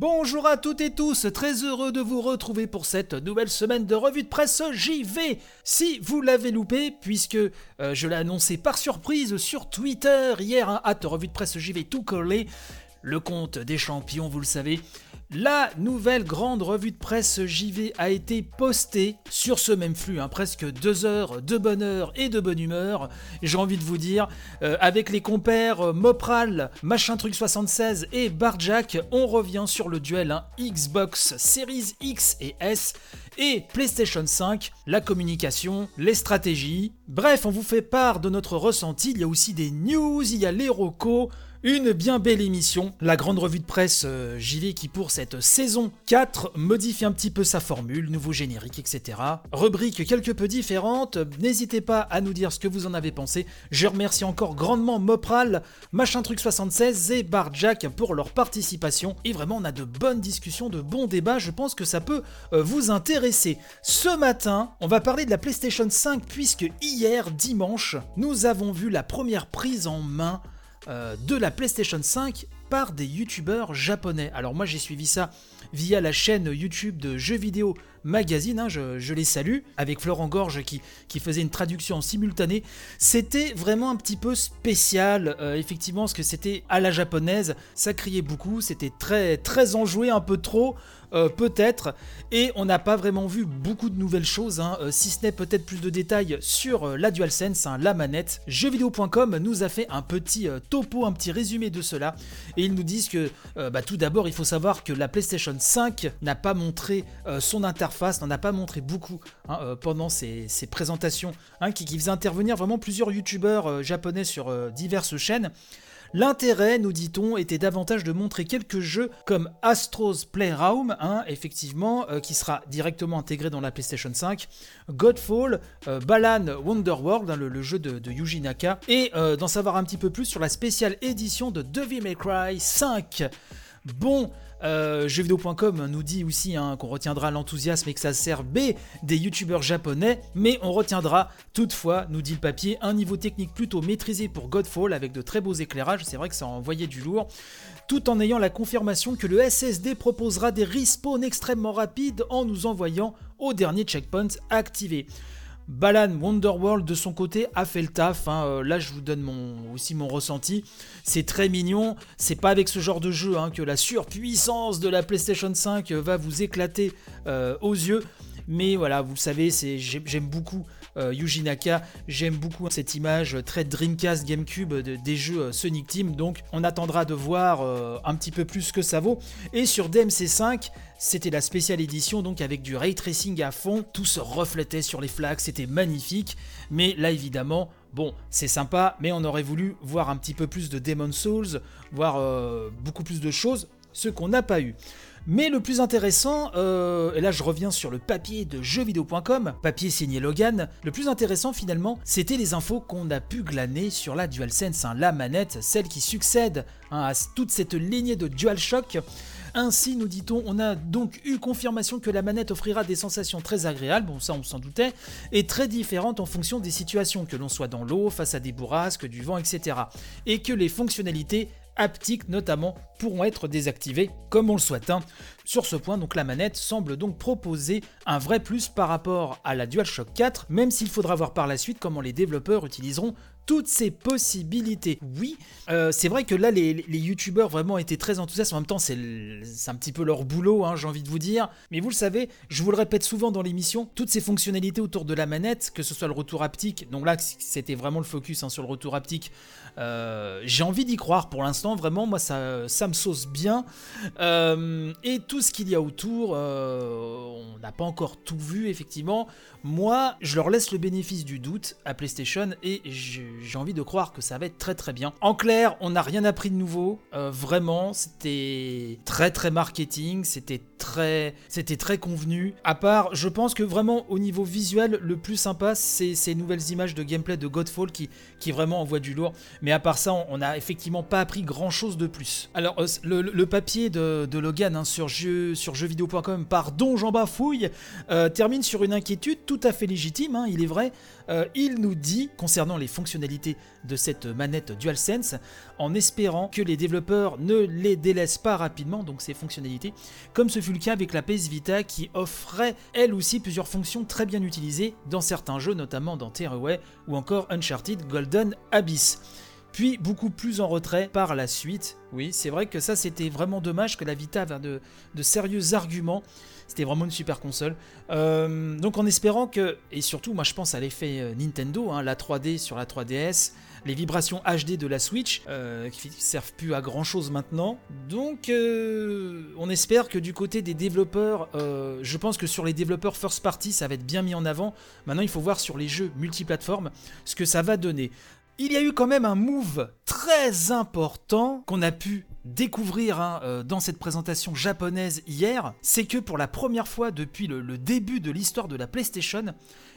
Bonjour à toutes et tous, très heureux de vous retrouver pour cette nouvelle semaine de revue de presse JV. Si vous l'avez loupé, puisque euh, je l'ai annoncé par surprise sur Twitter hier, hein, hâte revue de presse JV tout collé, le compte des champions, vous le savez, la nouvelle grande revue de presse JV a été postée sur ce même flux, hein, presque deux heures de bonheur et de bonne humeur, j'ai envie de vous dire, euh, avec les compères euh, Mopral, Machin Truc 76 et Barjack, on revient sur le duel hein, Xbox Series X et S et PlayStation 5, la communication, les stratégies. Bref, on vous fait part de notre ressenti, il y a aussi des news, il y a les rocos, une bien belle émission, la grande revue de presse euh, JV qui pour cette saison 4 modifie un petit peu sa formule, nouveau générique, etc. Rubrique quelque peu différente, n'hésitez pas à nous dire ce que vous en avez pensé. Je remercie encore grandement Mopral, Machin Truc 76 et Barjack pour leur participation. Et vraiment, on a de bonnes discussions, de bons débats, je pense que ça peut euh, vous intéresser. Ce matin, on va parler de la PlayStation 5 puisque hier, dimanche, nous avons vu la première prise en main euh, de la PlayStation 5 par des youtubeurs japonais. Alors moi j'ai suivi ça via la chaîne YouTube de Jeux Vidéo Magazine, hein, je, les salue, avec Florent Gorge qui, faisait une traduction en simultané. C'était vraiment un petit peu spécial, euh, effectivement, parce que c'était à la japonaise, ça criait beaucoup, c'était très, très enjoué, un peu trop. Euh, peut-être, et on n'a pas vraiment vu beaucoup de nouvelles choses, hein, euh, si ce n'est peut-être plus de détails sur euh, la DualSense, hein, la manette. Jeuxvideo.com nous a fait un petit topo, un petit résumé de cela, et ils nous disent que bah, tout d'abord il faut savoir que la PlayStation 5 n'a pas montré son interface, n'en a pas montré beaucoup hein, pendant ses, présentations, qui, qui faisaient intervenir vraiment plusieurs youtubeurs japonais sur diverses chaînes. L'intérêt, nous dit-on, était davantage de montrer quelques jeux comme Astro's Playroom, hein, effectivement, euh, qui sera directement intégré dans la PlayStation 5, Godfall, euh, Balan Wonderworld, hein, le, jeu de, Yuji Naka, et euh, d'en savoir un petit peu plus sur la spéciale édition de Devil May Cry 5. Bon, euh, jeuxvideo.com nous dit aussi hein, qu'on retiendra l'enthousiasme et que ça sert B des youtubeurs japonais, mais on retiendra toutefois, nous dit le papier, un niveau technique plutôt maîtrisé pour Godfall avec de très beaux éclairages, c'est vrai que ça envoyait du lourd, tout en ayant la confirmation que le SSD proposera des respawns extrêmement rapides en nous envoyant au dernier checkpoint activé. Balan Wonderworld de son côté a fait le taf. Hein. Euh, là, je vous donne mon, aussi mon ressenti. C'est très mignon. C'est pas avec ce genre de jeu hein, que la surpuissance de la PlayStation 5 va vous éclater euh, aux yeux. Mais voilà, vous savez, j'aime beaucoup euh, Yuji Naka, j'aime beaucoup cette image très Dreamcast GameCube des jeux Sonic Team. Donc, on attendra de voir un petit peu plus ce que ça vaut. Et sur DMC5, c'était la spéciale édition donc avec du ray tracing à fond, tout se reflétait sur les flaques, c'était magnifique. Mais là évidemment, bon, c'est sympa, mais on aurait voulu voir un petit peu plus de Demon Souls, voir euh, beaucoup plus de choses, ce qu'on n'a pas eu. Mais le plus intéressant, euh, et là je reviens sur le papier de jeuxvideo.com, papier signé Logan, le plus intéressant finalement, c'était les infos qu'on a pu glaner sur la DualSense, hein, la manette, celle qui succède hein, à toute cette lignée de DualShock. Ainsi, nous dit-on, on a donc eu confirmation que la manette offrira des sensations très agréables, bon ça on s'en doutait, et très différentes en fonction des situations, que l'on soit dans l'eau, face à des bourrasques, du vent, etc. Et que les fonctionnalités haptiques notamment pourront être désactivées comme on le souhaite. Hein. Sur ce point, donc la manette semble donc proposer un vrai plus par rapport à la DualShock 4, même s'il faudra voir par la suite comment les développeurs utiliseront toutes ces possibilités. Oui, euh, c'est vrai que là, les, youtubeurs vraiment étaient très enthousiastes. En même temps, c'est un petit peu leur boulot, hein, j'ai envie de vous dire. Mais vous le savez, je vous le répète souvent dans l'émission, toutes ces fonctionnalités autour de la manette, que ce soit le retour haptique, donc là, c'était vraiment le focus hein, sur le retour haptique. Euh, j'ai envie d'y croire pour l'instant, vraiment, moi ça, ça me sauce bien. Euh, et tout ce qu'il y a autour, on n'a pas encore tout vu, effectivement. Moi, je leur laisse le bénéfice du doute à PlayStation et j'ai envie de croire que ça va être très très bien. En clair, on n'a rien appris de nouveau. Euh, vraiment, c'était très très marketing, c'était c'était très convenu. À part, je pense que vraiment au niveau visuel, le plus sympa, c'est ces nouvelles images de gameplay de Godfall qui, qui vraiment envoient du lourd. Mais à part ça, on n'a effectivement pas appris grand chose de plus. Alors, euh, le, papier de, Logan hein, sur, jeu, sur jeuxvideo.com, pardon, Jean Bafouille, euh, termine sur une inquiétude tout à fait légitime, hein, il est vrai. Euh, il nous dit, concernant les fonctionnalités de cette manette DualSense, en espérant que les développeurs ne les délaissent pas rapidement, donc ces fonctionnalités, comme ce fut le avec la PS Vita qui offrait elle aussi plusieurs fonctions très bien utilisées dans certains jeux, notamment dans Tearaway ou encore Uncharted Golden Abyss puis beaucoup plus en retrait par la suite. Oui, c'est vrai que ça c'était vraiment dommage que la Vita avait de, sérieux arguments c'était vraiment une super console. Euh, donc en espérant que, et surtout moi je pense à l'effet euh, Nintendo, hein, la 3D sur la 3DS, les vibrations HD de la Switch, euh, qui servent plus à grand chose maintenant. Donc on espère que du côté des développeurs, je pense que sur les développeurs first party ça va être bien mis en avant. Maintenant il faut voir sur les jeux multiplateformes ce que ça va donner. Il y a eu quand même un move très important qu'on a pu découvrir hein, euh, dans cette présentation japonaise hier, c'est que pour la première fois depuis le, début de l'histoire de la PlayStation,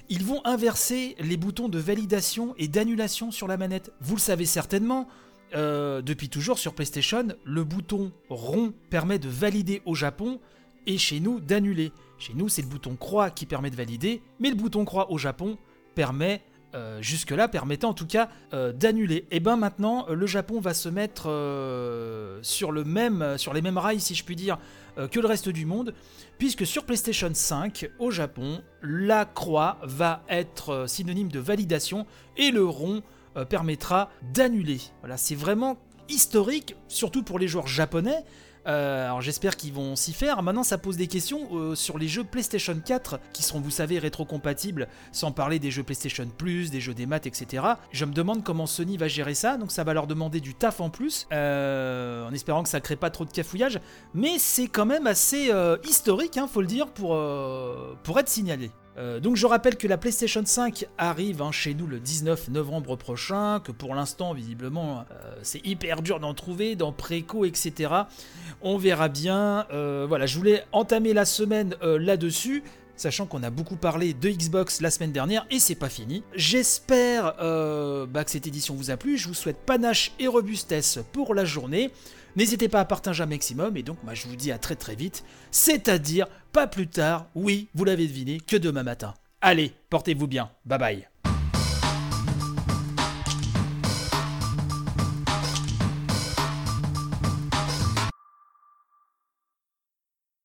ils vont inverser les boutons de validation et d'annulation sur la manette. Vous le savez certainement, euh, depuis toujours sur PlayStation, le bouton rond permet de valider au Japon et chez nous d'annuler. Chez nous, c'est le bouton croix qui permet de valider, mais le bouton croix au Japon permet euh, jusque-là permettant en tout cas euh, d'annuler. Et ben maintenant, euh, le Japon va se mettre sur, sur les mêmes rails, si je puis dire, que le reste du monde, puisque sur PlayStation 5, au Japon, la croix va être synonyme de validation et le rond permettra d'annuler. Voilà, c'est vraiment historique, surtout pour les joueurs japonais, euh, alors j'espère qu'ils vont s'y faire. Maintenant, ça pose des questions euh, sur les jeux PlayStation 4 qui seront, vous savez, rétrocompatibles, sans parler des jeux PlayStation Plus, des jeux des maths, etc. Je me demande comment Sony va gérer ça, donc ça va leur demander du taf en plus, euh, en espérant que ça crée pas trop de cafouillage. Mais c'est quand même assez historique, hein, faut le dire, pour, pour être signalé. Euh, donc je rappelle que la PlayStation 5 arrive hein, chez nous le 19 novembre prochain, que pour l'instant visiblement euh, c'est hyper dur d'en trouver, dans préco, etc. On verra bien. Euh, voilà, je voulais entamer la semaine là-dessus. Sachant qu'on a beaucoup parlé de Xbox la semaine dernière et c'est pas fini. J'espère bah, que cette édition vous a plu. Je vous souhaite panache et robustesse pour la journée. N'hésitez pas à partager un maximum et donc moi je vous dis à très très vite, c'est-à-dire pas plus tard, oui, vous l'avez deviné, que demain matin. Allez, portez-vous bien, bye bye.